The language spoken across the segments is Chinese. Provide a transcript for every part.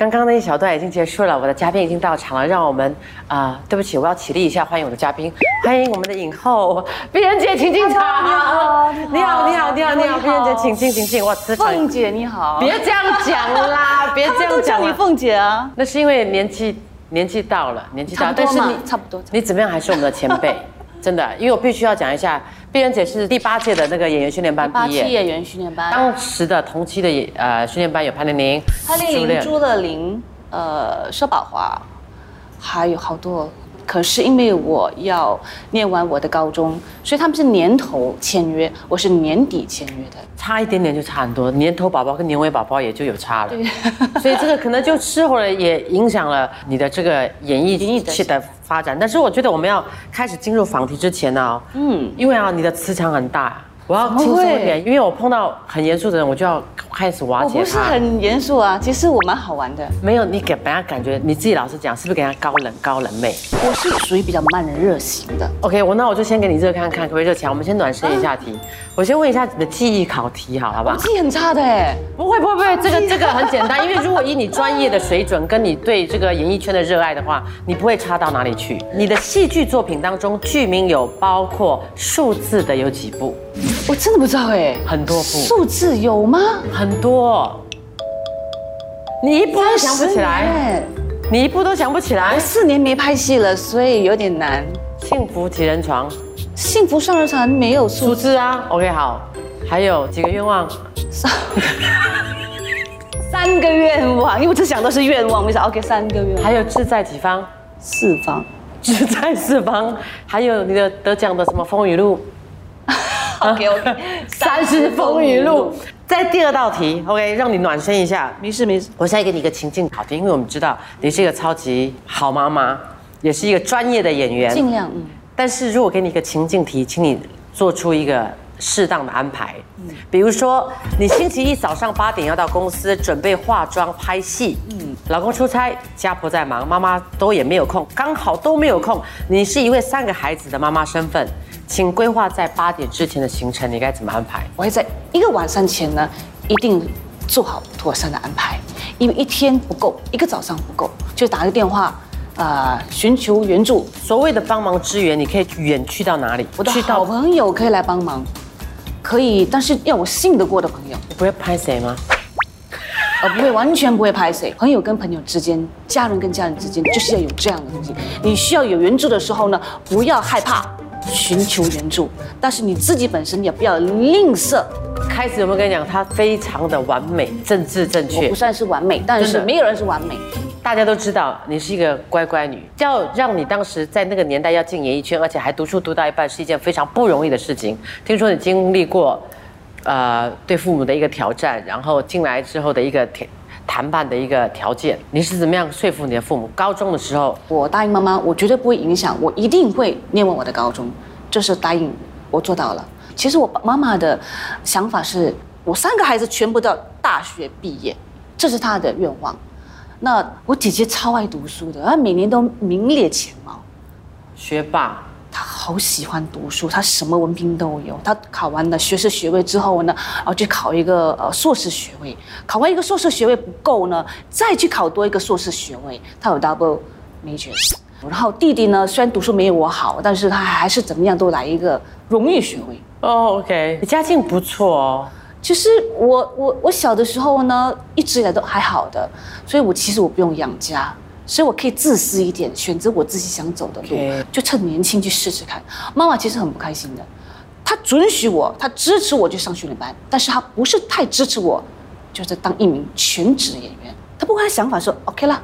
刚刚那一小段已经结束了，我的嘉宾已经到场了，让我们啊、对不起，我要起立一下，欢迎我的嘉宾，欢迎我们的影后碧人姐，请进场。你好你好，你好，你好，碧人姐，请进，请进。哇，磁场，凤姐你好，别这样讲啦，别这样讲。叫你凤姐啊，那是因为年纪年纪到了，年纪到但是你差不多你怎么样还是我们的前辈，真的，因为我必须要讲一下，碧人姐是第八届的那个演员训练班八毕业，期演员训练班，当时的同期的演呃训练班有潘玲玲、潘玲玲、朱乐玲、呃佘宝华，还有好多。可是因为我要念完我的高中，所以他们是年头签约，我是年底签约的。差一点点就差很多，年头宝宝跟年尾宝宝也就有差了，所以这个可能就之后了也影响了你的这个演艺演艺的发展。但是我觉得我们要开始进入访题之前呢、嗯，因为啊你的磁场很大，我要轻松一点，因为我碰到很严肃的人，我就要开始瓦我不。是很严肃啊，其实我蛮好玩的。没有，你给人家感觉你自己老实讲，是不是给人家高冷高冷妹我是属于比较慢热型的。？OK，我那我就先给你热看看，可不可以热起来？我们先暖身一下题。我先问一下你的记忆考题，好好不好我？记忆很差的哎，不会不会不会，这个这个很简单，因为如果以你专业的水准跟你对这个演艺圈的热爱的话，你不会差到哪里去。你的戏剧作品当中，剧名有包括数字的有几部？我真的不知道哎，很多部，数字有吗？很多。你一部都想不起来，哎，你一部都想不起来我。四年没拍戏了，所以有点难。幸福几人床，幸福双人床没有数数字啊，OK 好。还有几个愿望？三 三个愿望，因为我只想到是愿望，没想 OK 三个愿望，还有志在几方？四方。志在四方。还有你的得奖的什么风雨录？OK OK，三十风雨录。在第二道题，OK，让你暖身一下。没事没事。我现在给你一个情境考题，因为我们知道你是一个超级好妈妈，也是一个专业的演员。尽量嗯，但是如果给你一个情境题，请你做出一个适当的安排。比如说，你星期一早上八点要到公司准备化妆拍戏，嗯，老公出差，家婆在忙，妈妈都也没有空，刚好都没有空。你是一位三个孩子的妈妈身份，请规划在八点之前的行程，你该怎么安排？我会在一个晚上前呢，一定做好妥善的安排，因为一天不够，一个早上不够，就打个电话，呃，寻求援助。所谓的帮忙支援，你可以远去到哪里？我的好去到朋友可以来帮忙，可以，但是要我信得过的朋友。不会拍谁吗？呃不会完全不会拍谁。朋友跟朋友之间，家人跟家人之间，就是要有这样的东西。你需要有援助的时候呢，不要害怕寻求援助，但是你自己本身也不要吝啬。开始有没有跟你讲，他非常的完美，政治正确我不，算是完美，但是没有人是完美。大家都知道你是一个乖乖女。要让你当时在那个年代要进演艺圈，而且还读书读到一半，是一件非常不容易的事情。听说你经历过，呃，对父母的一个挑战，然后进来之后的一个谈谈判的一个条件，你是怎么样说服你的父母？高中的时候，我答应妈妈，我绝对不会影响，我一定会念完我的高中，这是答应，我做到了。其实我妈妈的想法是，我三个孩子全部都要大学毕业，这是她的愿望。那我姐姐超爱读书的，她每年都名列前茅。学霸，她好喜欢读书，他什么文凭都有。他考完了学士学位之后呢，然后去考一个呃硕士学位，考完一个硕士学位不够呢，再去考多一个硕士学位。他有 double majors。然后弟弟呢，虽然读书没有我好，但是他还是怎么样都来一个荣誉学位。哦，OK，你家境不错哦。其实我我我小的时候呢，一直以来都还好的，所以我其实我不用养家，所以我可以自私一点，选择我自己想走的路就趁年轻去试试看。妈妈其实很不开心的，她准许我，她支持我去上训练班，但是她不是太支持我，就是当一名全职演员。她不过她想法说 OK 啦，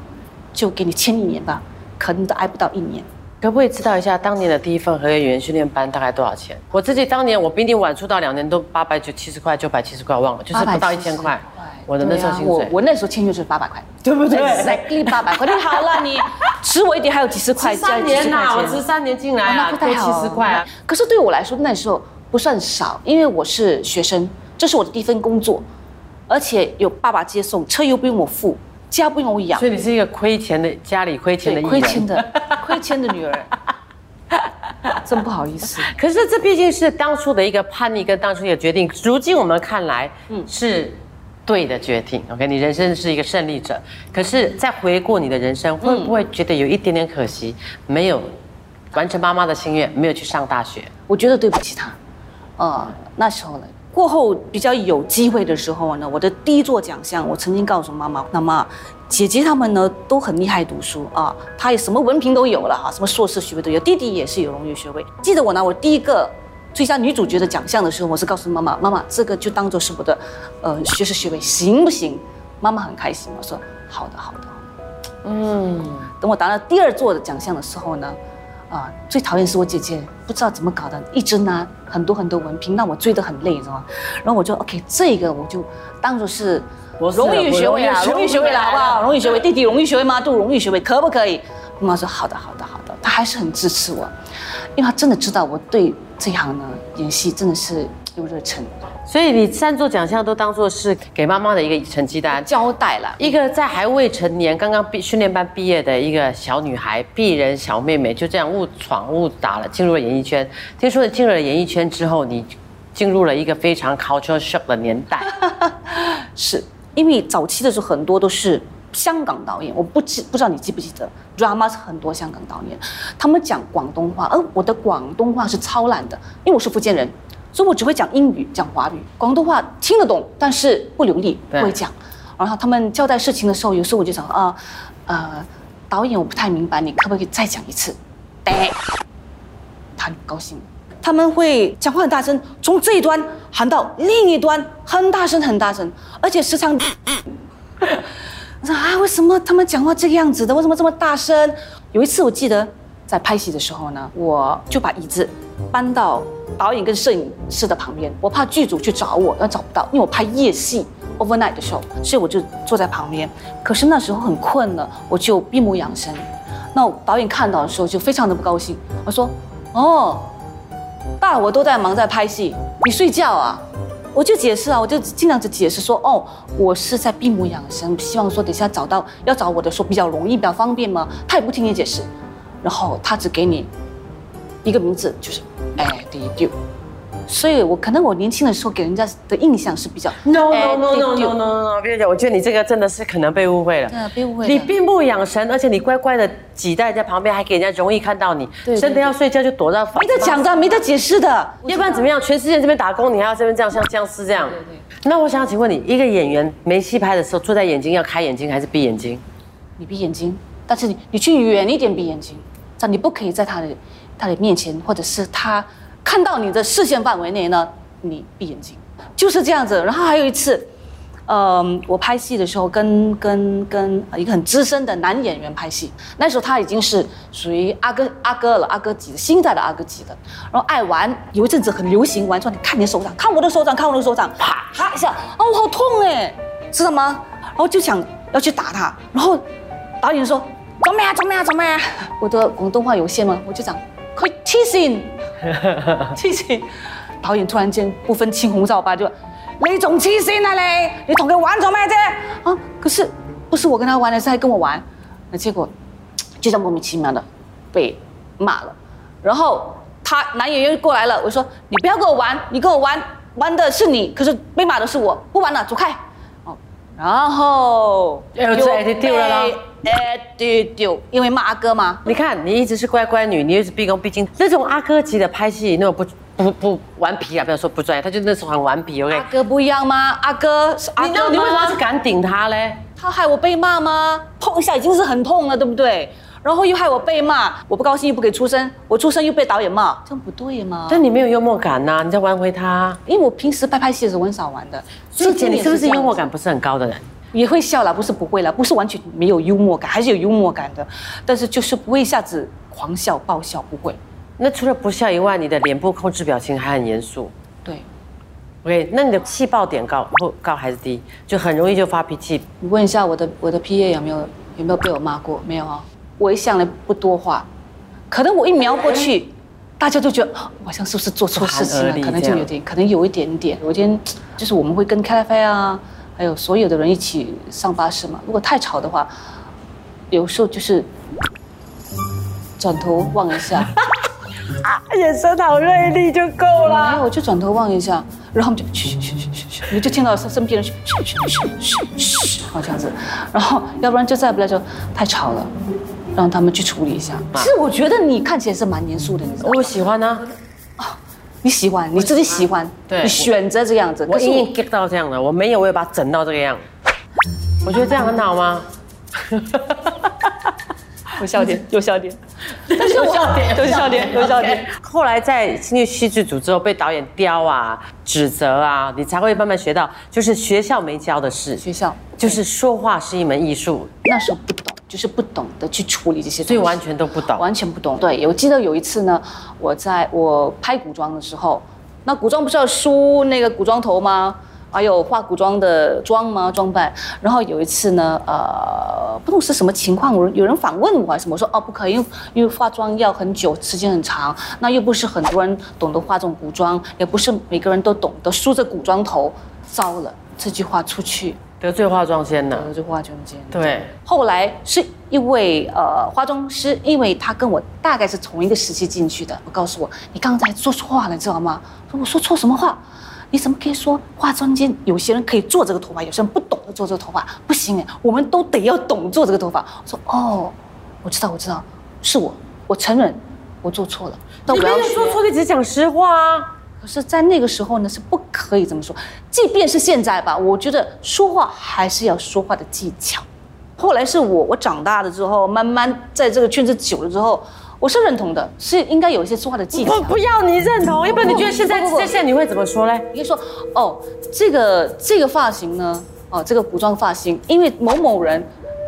就给你签一年吧，可能都挨不到一年。可不可以知道一下当年的第一份合约演员训练班大概多少钱？我自己当年我比你晚出道两年，都八百九七十块、九百七十块，忘了，就是不到一千块。我的那时候薪水啊我那时候签约就是八百块，对不对？Exactly 八百块，你好了，你迟我一点还有几十块，三年呐、我加几十块钱十三年进来了啊，多那不七十块啊。可是对我来说，那时候不算少，因为我是学生，这是我的第一份工作，而且有爸爸接送，车又不用我付，家不用我养所，以你是一个亏钱的家里亏钱的亏钱。的 亏钱的女儿，真不好意思。可是这毕竟是当初的一个叛逆跟当初的决定，如今我们看来，嗯，是对的决定。OK，你人生是一个胜利者，可是再回顾你的人生，会不会觉得有一点点可惜，没有完成妈妈的心愿，没有去上大学？我觉得对不起她。呃，那时候呢，过后比较有机会的时候呢，我的第一座奖项，我曾经告诉妈妈，那么姐姐他们呢都很厉害读书啊，她也什么文凭都有了哈，什么硕士学位都有，弟弟也是有荣誉学位。记得我拿我第一个最佳女主角的奖项的时候，我是告诉妈妈，妈妈这个就当做是我的呃学士学位，行不行？妈妈很开心，我说好的好的。嗯，等我拿到第二座的奖项的时候呢。啊，最讨厌是我姐姐，不知道怎么搞的，一直拿很多很多文凭，让我追得很累，知道吗？然后我就 OK，这个我就当做是荣誉学位啊，荣誉学位了，好不好？荣誉学位，弟弟荣誉学位吗？都荣誉学位，可不可以？妈妈说好的，好的，好的，她还是很支持我，因为她真的知道我对这一行呢，演戏真的是有热忱。所以你三座奖项都当做是给妈妈的一个成绩单交代了。一个在还未成年、刚刚毕训练班毕业的一个小女孩，鄙人小妹妹，就这样误闯误打了，进入了演艺圈。听说你进入了演艺圈之后，你进入了一个非常 culture shock 的年代。是因为早期的时候很多都是香港导演，我不记不知道你记不记得，drama 是很多香港导演，他们讲广东话，而我的广东话是超烂的，因为我是福建人。所以我只会讲英语，讲华语，广东话听得懂，但是不流利，不会讲。然后他们交代事情的时候，有时候我就想啊，呃，导演我不太明白，你可不可以再讲一次？对，他很高兴。他们会讲话很大声，从这一端喊到另一端，很大声很大声，而且时常。我说啊，为什么他们讲话这个样子的？为什么这么大声？有一次我记得在拍戏的时候呢，我就把椅子搬到。导演跟摄影师的旁边，我怕剧组去找我，要找不到，因为我拍夜戏 overnight 的时候，所以我就坐在旁边。可是那时候很困了，我就闭目养神。那导演看到的时候就非常的不高兴，我说：“哦，大伙都在忙在拍戏，你睡觉啊？”我就解释啊，我就尽量的解释说：“哦，我是在闭目养神，希望说等下找到要找我的时候比较容易，比较方便嘛。”他也不听你解释，然后他只给你一个名字，就是。哎，第一丢，所以我可能我年轻的时候给人家的印象是比较 no no no no no no no，跟你讲，我觉得你这个真的是可能被误会了，对，被误会。你闭目养神，而且你乖乖的挤在人家旁边，还给人家容易看到你，真的要睡觉就躲到。没得讲的，没得解释的，要不然怎么样？全世界这边打工，你还要这边这样像僵尸这样。那我想请问你，一个演员没戏拍的时候，坐在眼睛要开眼睛还是闭眼睛？你闭眼睛，但是你你去远一点闭眼睛，在你不可以在他的。他的面前，或者是他看到你的视线范围内呢，你闭眼睛，就是这样子。然后还有一次，嗯，我拍戏的时候跟跟跟一个很资深的男演员拍戏，那时候他已经是属于阿哥阿哥了，阿哥级的，新一代的阿哥级的。然后爱玩，有一阵子很流行玩，说你看你的手掌，看我的手掌，看我的手掌，啪啪一下，哦，我好痛哎，知道吗？然后就想要去打他，然后导演说怎么呀，怎么呀，怎么呀？我的广东话有限吗？我就讲。可以气醒，气醒！导演突然间不分青红皂白就，你仲黐线啊你！你同佢玩做咩啫？啊！可是不是我跟他玩，是他跟我玩，那结果就这样莫名其妙的被骂了。然后他男演员过来了，我说你不要跟我玩，你跟我玩玩的是你，可是被骂的是我，不玩了，走开。哦，然后又被丢了。哎，丢丢，因为骂阿哥吗？你看，你一直是乖乖女，你一直毕恭毕敬。那种阿哥级的拍戏，那种不不不顽皮啊，不要说不专业，他就那时候很顽皮。OK，阿哥不一样吗？阿哥是阿哥，你为什么是敢顶他嘞？他害我被骂吗？碰一下已经是很痛了，对不对？然后又害我被骂，我不高兴又不给出声，我出声又被导演骂，这样不对吗？但你没有幽默感呐，你在挽回他。因为我平时拍拍戏的时候很少玩的。所以姐你是不是幽默感不是很高的人？也会笑了，不是不会了，不是完全没有幽默感，还是有幽默感的，但是就是不会一下子狂笑爆笑，不会。那除了不笑以外，你的脸部控制表情还很严肃。对，OK，那你的气爆点高不高还是低？就很容易就发脾气。你问一下我的我的 PA 有没有有没有被我骂过？没有啊，我一向来不多话，可能我一瞄过去，大家都觉得好像是不是做错事情了？可能就有点，可能有一点点。有一天就是我们会跟开飞啊。还有所有的人一起上巴士嘛？如果太吵的话，有时候就是转头望一下，眼神好锐利就够了。然后我就转头望一下，然后就去去去去去去。你就听到身身边人嘘嘘嘘嘘嘘，好这样子，然后要不然就再不来就太吵了，让他们去处理一下。其实我觉得你看起来是蛮严肃的，你知道吗？我喜欢啊，你喜欢，你自己喜欢，对你选择这样子。我我硬硬 get 到这样的，我没有，我也把它整到这个样。我觉得这样很好吗？有笑点，有笑点。但是有笑点，有笑点 有笑点。后来在进入戏剧组之后，被导演刁啊、指责啊，你才会慢慢学到，就是学校没教的事，学校就是说话是一门艺术，那时候不懂，就是不懂得去处理这些东西，所以完全都不懂。完全不懂。对，我记得有一次呢，我在我拍古装的时候，那古装不是要梳那个古装头吗？还有化古装的妆吗？装扮。然后有一次呢，呃，不懂是什么情况，有有人访问我还是什么，我说哦不可以，因为因为化妆要很久，时间很长，那又不是很多人懂得化这种古装，也不是每个人都懂得梳着古装头。糟了，这句话出去，得罪化妆间呢？得罪化妆间。对，后来是一位呃化妆师，因为他跟我大概是同一个时期进去的，我告诉我，你刚才说错话了，你知道吗？说我说错什么话？你怎么可以说化妆间有些人可以做这个头发，有些人不懂得做这个头发？不行哎，我们都得要懂做这个头发。我说哦，我知道，我知道，是我，我承认我做错了，我要学有说错，你只是讲实话啊。可是，在那个时候呢，是不可以这么说。即便是现在吧，我觉得说话还是要说话的技巧。后来是我，我长大了之后，慢慢在这个圈子久了之后，我是认同的，是应该有一些说话的技巧我。不要你认同，要不然你觉得现在现在你会怎么说嘞？你会说哦，这个这个发型呢，哦，这个古装发型，因为某某人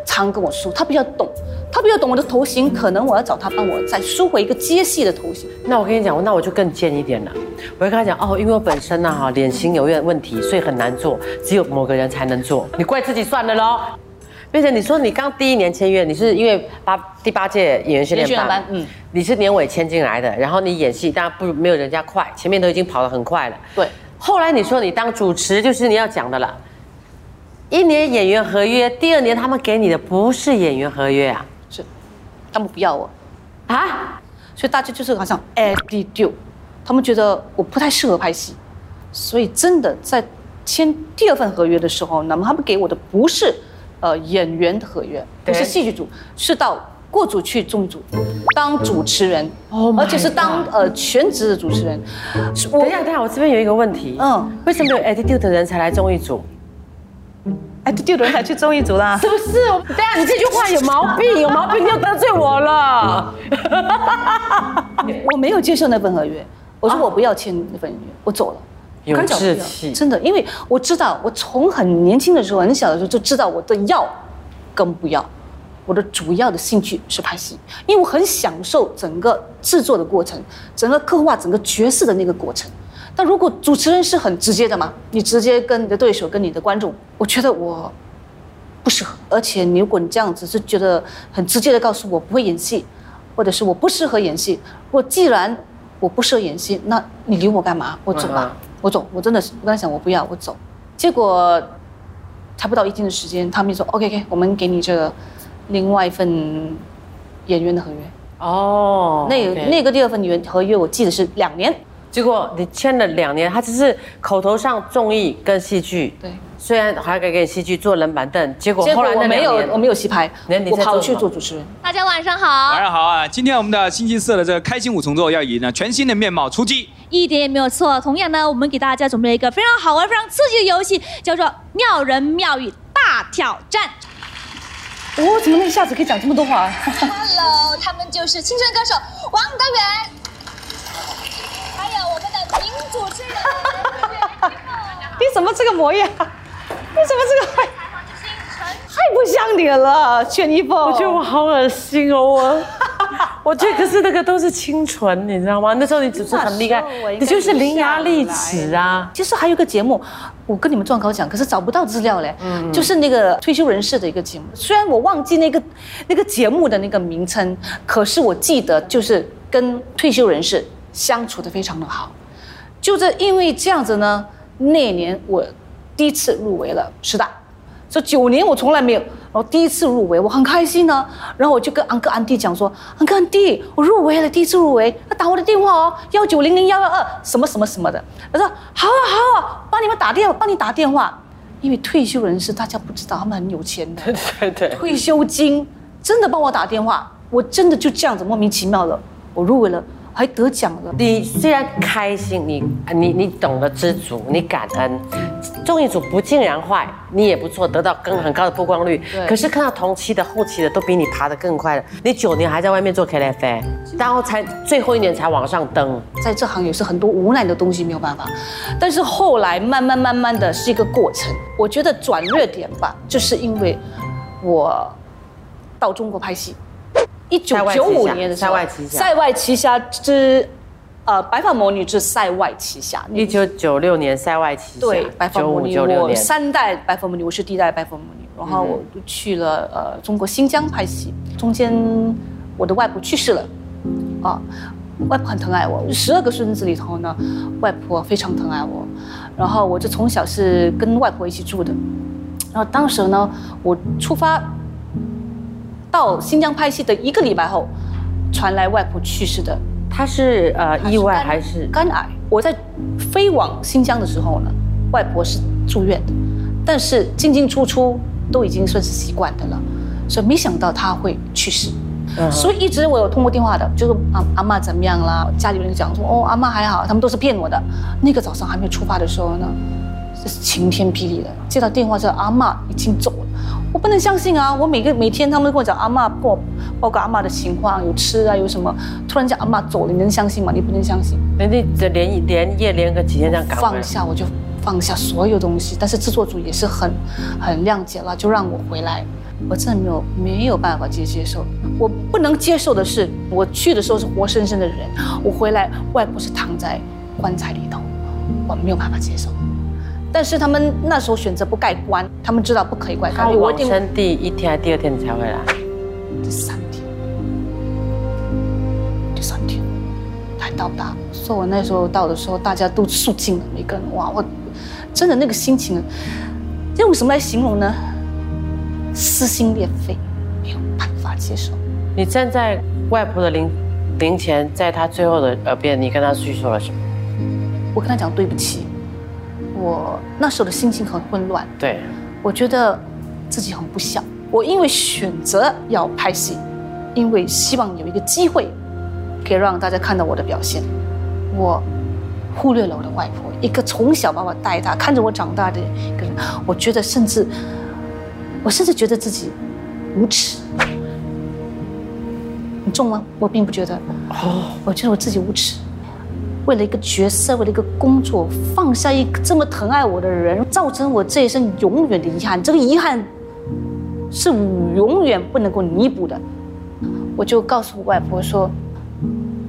常跟我说，他比较懂，他比较懂我的头型，可能我要找他帮我再梳回一个接戏的头型。那我跟你讲，那我就更贱一点了。我会跟他讲哦，因为我本身呢哈脸型有点问题，所以很难做，只有某个人才能做。你怪自己算了喽。并且你说你刚第一年签约，你是因为八第八届演员训练班，嗯你是年尾签进来的，然后你演戏当然不没有人家快，前面都已经跑得很快了。对，后来你说你当主持就是你要讲的了，一年演员合约，第二年他们给你的不是演员合约啊是，他们不要我。啊！所以大家就是好像 attitude，他们觉得我不太适合拍戏，所以真的在签第二份合约的时候，那么他们给我的不是呃演员的合约，不是戏剧组，是到过组去综艺组当主持人 Oh 而且是当呃全职的主持人。我等一下，等一下，我这边有一个问题，嗯嗯，为什么有 attitude 的人才来综艺组？Attitude 的人才去综艺组啦。是不是？我等下你这句话有毛病，有毛病就得罪我了。我没有接受那份合约，我说我不要签那份合约，我走了。有志气真的，因为我知道，我从很年轻的时候，很小的时候就知道我的要跟不要。我的主要的兴趣是拍戏，因为我很享受整个制作的过程，整个刻画整个角色的那个过程。但如果主持人是很直接的嘛，你直接跟你的对手、跟你的观众，我觉得我不适合。而且你如果你这样子是觉得很直接的告诉我不会演戏，或者是我不适合演戏，我既然我不适合演戏，那你留我干嘛？我走吧，嗯我走。我真的是我刚才想我不要，我走。结果才不到一定的时间，他们就说 OK OK，我们给你这个另外一份演员的合约。哦，那那个第二份演员合约我记得是两年。结果你签了两年，他只是口头上综艺跟戏剧，对，虽然还可以给你戏剧做冷板凳，结果后来我没有那两年我没有戏拍我跑去做主持人。大家晚上好晚，上好啊！今天我们的星期四的这个开心五重奏要以呢全新的面貌出击。一点也没有错。同样呢，我们给大家准备了一个非常好玩、非常刺激的游戏，叫做“妙人妙语大挑战哦，怎么一下子可以讲这么多话？Hello，他们就是青春歌手王德远，还有我们的名主持人你怎么这个模样？你怎么这个会？太不像你了，全一峰。我觉得我好恶心哦，我。我觉得可是那个都是清纯，你知道吗？那时候你只是很厉害你就是伶牙俐齿啊。其实还有一个节目，我跟你们撞稿讲，可是找不到资料嘞。嗯就是那个退休人士的一个节目，虽然我忘记那个那个节目的那个名称，可是我记得就是跟退休人士相处的非常的好。就这因为这样子呢，那年我第一次入围了师大，这九年我从来没有，然后第一次入围，我很开心呢。然后我就跟安哥安弟讲说，安哥安弟，我入围了，第一次入围，他打我的电话哦，幺九零零幺幺二什么什么什么的。他说好啊好啊，帮你们打电话，帮你打电话。因为退休人士大家不知道，他们很有钱的，对对，退休金真的帮我打电话，我真的就这样子莫名其妙的，我入围了，还得奖了。你虽然开心，你你你懂得知足，你感恩，综艺组不尽然坏，你也不错，得到更很高的曝光率。对可是看到同期的、后期的都比你爬得更快了，你九年还在外面做 KFA，然后才最后一年才往上登。在这行也是很多无奈的东西，没有办法。但是后来慢慢慢慢的是一个过程。我觉得转捩点吧，就是因为我到中国拍戏，一九九五年的时候，塞外奇侠塞外奇侠之呃白发魔女之塞外奇侠。一九九六年塞外奇侠，对，白发魔女，我三代白发魔女，我是第一代白发魔女，然后我就去了呃中国新疆拍戏，中间我的外婆去世了，啊，外婆很疼爱我，十二个孙子里头呢，外婆非常疼爱我，然后我就从小是跟外婆一起住的，然后当时呢，我出发到新疆拍戏的一个礼拜后，传来外婆去世的他是呃意外还是？肝癌？我在飞往新疆的时候呢，外婆是住院的，但是进进出出都已经算是习惯的了，所以没想到她会去世。嗯所以一直我有通过电话的，就是阿阿妈怎么样啦？家里人讲说哦，阿妈还好，他们都是骗我的。那个早上还没出发的时候呢，这是晴天霹雳的，接到电话之后，阿妈已经走了，我不能相信啊！我每个每天他们跟我讲阿妈跟我报告阿妈的情况，有吃啊，有什么，突然间阿妈走了，你能相信吗？你不能相信。那你这连连夜连个几天这样放下我就放下所有东西，但是制作组也是很很谅解了，就让我回来。我真的没有没有办法接接受，我不能接受的是，我去的时候是活生生的人，我回来外婆是躺在棺材里头，我没有办法接受。但是他们那时候选择不盖棺，他们知道不可以盖他棺，我往生第一天还是第二天你才回来？第三天，第三天才到达。所以我那时候到的时候，大家都肃静了，每个人哇，我真的那个心情，用什么来形容呢？撕心裂肺，没有办法接受。你站在外婆的灵灵前，在她最后的耳边，你跟她叙述了什么？我跟她讲对不起，我那时候的心情很混乱，对，我觉得自己很不孝。我因为选择要拍戏，因为希望有一个机会，可以让大家看到我的表现，我忽略了我的外婆，一个从小把我带大、看着我长大的一个人。我觉得甚至，我甚至觉得自己无耻。你重吗？我并不觉得。哦，我觉得我自己无耻。为了一个角色，为了一个工作，放下一个这么疼爱我的人，造成我这一生永远的遗憾。这个遗憾是永远不能够弥补的。我就告诉外婆说，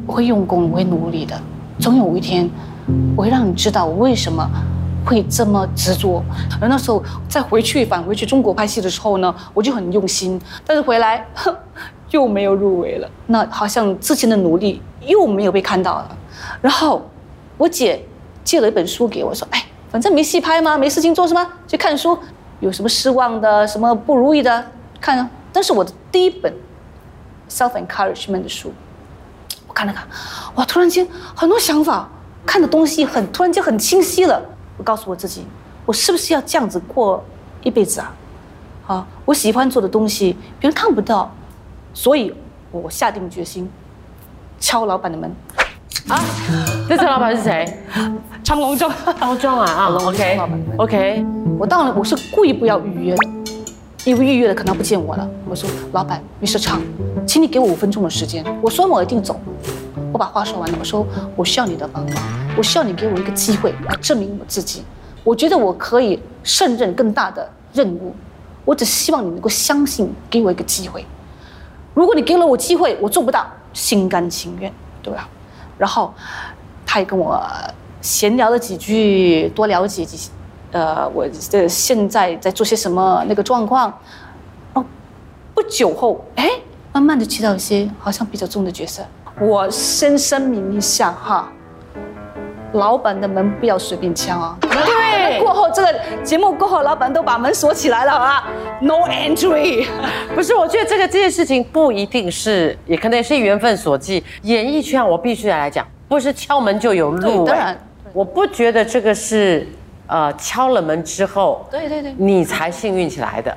我会用功，我会努力的，总有一天，我会让你知道我为什么会这么执着。而那时候再回去返回去中国拍戏的时候呢，我就很用心，但是回来哼又没有入围了。那好像之前的努力又没有被看到了。然后我姐借了一本书给我，说：“哎，反正没戏拍吗？没事情做是吗？去看书，有什么失望的、什么不如意的，看啊。”但是我的第一本 self encouragement 的书，我看了看，哇，突然间很多想法，看的东西很突然间很清晰了。我告诉我自己，我是不是要这样子过一辈子啊？啊，我喜欢做的东西别人看不到，所以我下定决心敲老板的门。啊，这次老板是谁？长隆中，包装啊啊，OK 老板 OK，我当然我是故意不要预约的，因为预约了可能不见我了。我说老板，Mr. 昌，请你给我五分钟的时间，我说完我一定走。我把话说完了，我说我需要你的帮忙，我需要你给我一个机会来证明我自己。我觉得我可以胜任更大的任务，我只希望你能够相信，给我一个机会。如果你给了我机会，我做不到，心甘情愿，对吧？然后他也跟我闲聊了几句，多聊几几，呃，我这现在在做些什么那个状况。哦，不久后，哎，慢慢的接到一些好像比较重的角色。我先声明一下哈，老板的门不要随便敲啊。对，那过后这个节目过后，老板都把门锁起来了啊，No entry。不是，我觉得这个这件事情不一定是，也可能也是缘分所寄。演艺圈啊我必须来讲，不是敲门就有路、对当然哎我不觉得这个是呃敲了门之后，对对对，你才幸运起来的。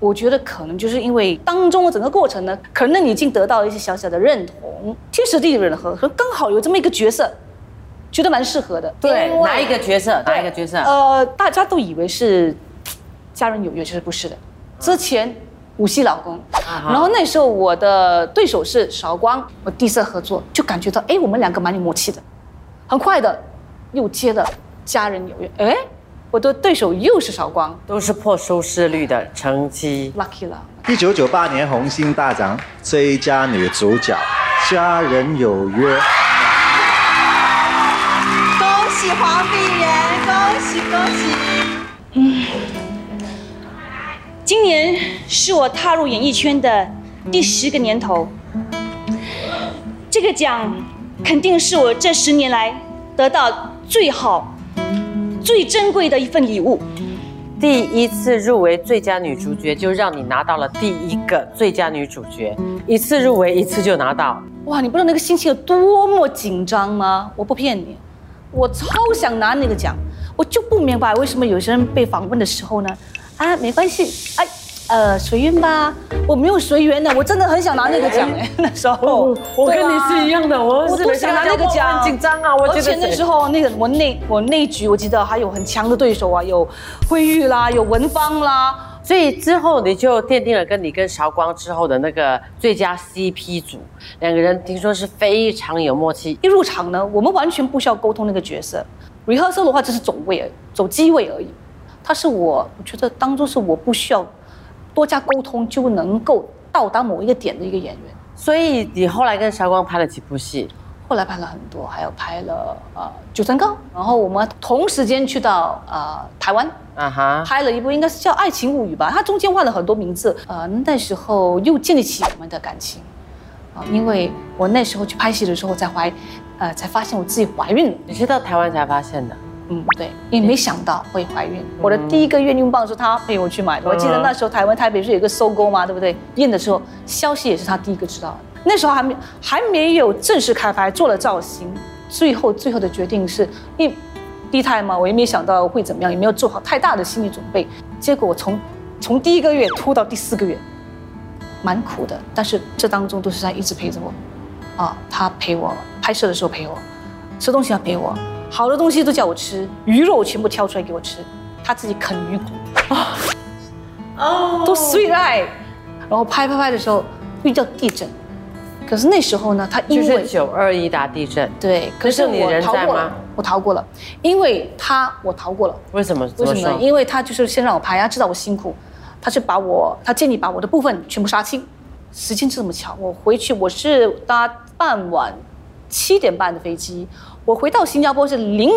我觉得可能就是因为当中的整个过程呢，可能你已经得到了一些小小的认同，天时地利人和，和刚好有这么一个角色，觉得蛮适合的。对，哪一个角色？哪一个角色？呃，大家都以为是嘖家人有约，其实不是的。之前舞戏老公，然后那时候我的对手是韶光，我第一次合作就感觉到，哎，我们两个蛮有默契的，很快的又接了家人有约，哎，我的对手又是韶光都是破收视率的成绩。，lucky 了。一九九八年红星大奖最佳女主角，《家人有约》。是我踏入演艺圈的第十个年头，这个奖肯定是我这十年来得到最好、最珍贵的一份礼物。第一次入围最佳女主角，就让你拿到了第一个最佳女主角，一次入围一次就拿到。哇，你不知道那个心情有多么紧张吗？我不骗你，我超想拿那个奖，我就不明白为什么有些人被访问的时候呢，啊，没关系，哎，呃，随缘吧，我没有随缘的，我真的很想拿那个奖哎，那时候我跟你是一样的，我我多想拿那个奖，很紧张啊！我觉得而且那时候那个我内我内局，我记得还有很强的对手啊，有惠玉啦，有文芳啦，所以之后你就奠定了跟你跟韶光之后的那个最佳 CP 组，两个人听说是非常有默契。一入场呢，我们完全不需要沟通那个角色，rehearsal 的话就是走位而已，走机位而已。他是我，我觉得当中是我不需要多加沟通就能够到达某一个点的一个演员。所以你后来跟韶光拍了几部戏？后来拍了很多，还有拍了呃《九层高》，然后我们同时间去到呃台湾，啊哈，拍了一部应该是叫《爱情物语》吧，它中间换了很多名字，呃，那时候又建立起我们的感情，啊、因为我那时候去拍戏的时候才怀，呃，才发现我自己怀孕了，你是到台湾才发现的。嗯，对，因为没想到会怀孕。我的第一个验孕棒是他陪我去买的，我记得那时候台湾台北是有一个收购嘛，对不对？验的时候消息也是他第一个知道的，那时候还没还没有正式开拍，做了造型，最后最后的决定是因为第一胎嘛，我也没想到会怎么样，也没有做好太大的心理准备，结果我从从第一个月拖到第四个月，蛮苦的，但是这当中都是他一直陪着我，啊，他陪我拍摄的时候陪我，吃东西要陪我，好的东西都叫我吃，鱼肉全部挑出来给我吃，他自己啃鱼骨，啊，哦，都 sweet 爱，然后拍拍拍的时候遇到地震，可是那时候呢，他因就为是九二一大地震，对，可是我人在吗逃过了，我逃过了，因为他我逃过了。为什么？为什么呢？因为他就是先让我拍，他知道我辛苦，他是把我，他建议把我的部分全部杀青。时间就这么巧，我回去我是搭傍晚七点半的飞机，我回到新加坡是凌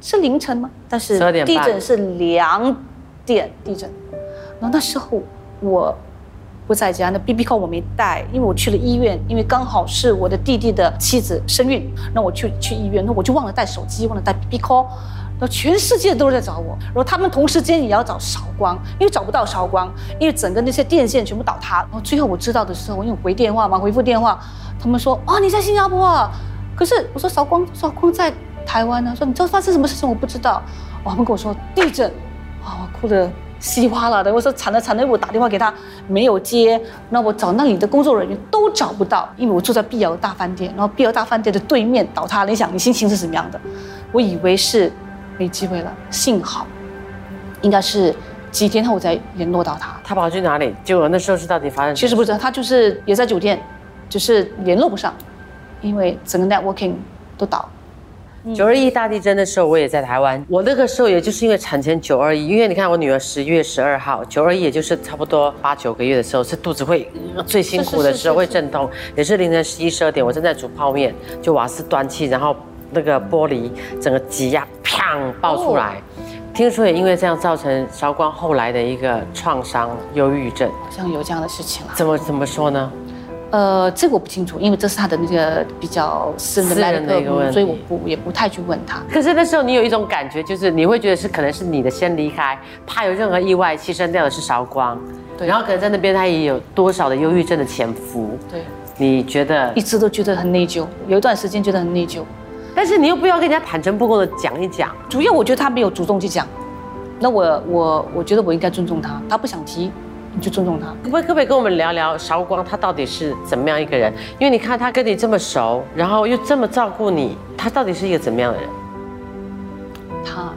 是凌晨吗？但是12点半。地震是两点地震，然后那时候我不在家，那 B B call 我没带，因为我去了医院，因为刚好是我的弟弟的妻子生孕，那我去去医院，那我就忘了带手机，忘了带 B B call，然后全世界都在找我，然后他们同时间也要找韶光，因为找不到韶光，因为整个那些电线全部倒塌，然后最后我知道的时候，因为回电话嘛，回复电话，他们说哦你在新加坡啊，可是我说韶光韶光在台湾呢，说你知道发生什么事情我不知道，哦他们跟我说地震，啊我哭的稀里哗啦的，我说惨了惨了，我打电话给他没有接，那我找那里的工作人员都找不到，因为我住在碧瑶大饭店，然后碧瑶大饭店的对面倒塌了，你想你心情是什么样的？我以为是没机会了，幸好应该是几天后我才联络到他。他跑去哪里？结果那时候是到底发生？其实不知道，他就是也在酒店，只是联络不上，因为整个 networking 都倒。九二一大地震的时候，我也在台湾。我那个时候也就是因为产前九二一，因为你看我女儿十一月十二号，九二一也就是差不多八九个月的时候，是肚子会、呃最辛苦的时候，是是是是会阵痛，也是凌晨十一十二点，我正在煮泡面，就瓦斯断气，然后那个玻璃整个挤压，砰爆出来。听说也因为这样造成韶光后来的一个创伤忧郁症，好像有这样的事情啊。怎么怎么说呢？呃，这个我不清楚，因为这是他的那个比较私人的私人的一个问题。所以我不也不太去问他。可是那时候你有一种感觉，就是你会觉得是可能是你的先离开，怕有任何意外牺牲掉的是韶光，对。然后可能在那边他也有多少的忧郁症的潜伏，对，你觉得？一？直都觉得很内疚，有一段时间觉得很内疚。但是你又不要跟人家坦诚不公的讲一讲，主要我觉得他没有主动去讲，那我我我觉得我应该尊重他，他不想提，你就尊重他。可不可以可不可以跟我们聊聊韶光他到底是怎么样一个人？因为你看他跟你这么熟，然后又这么照顾你，他到底是一个怎么样的人？他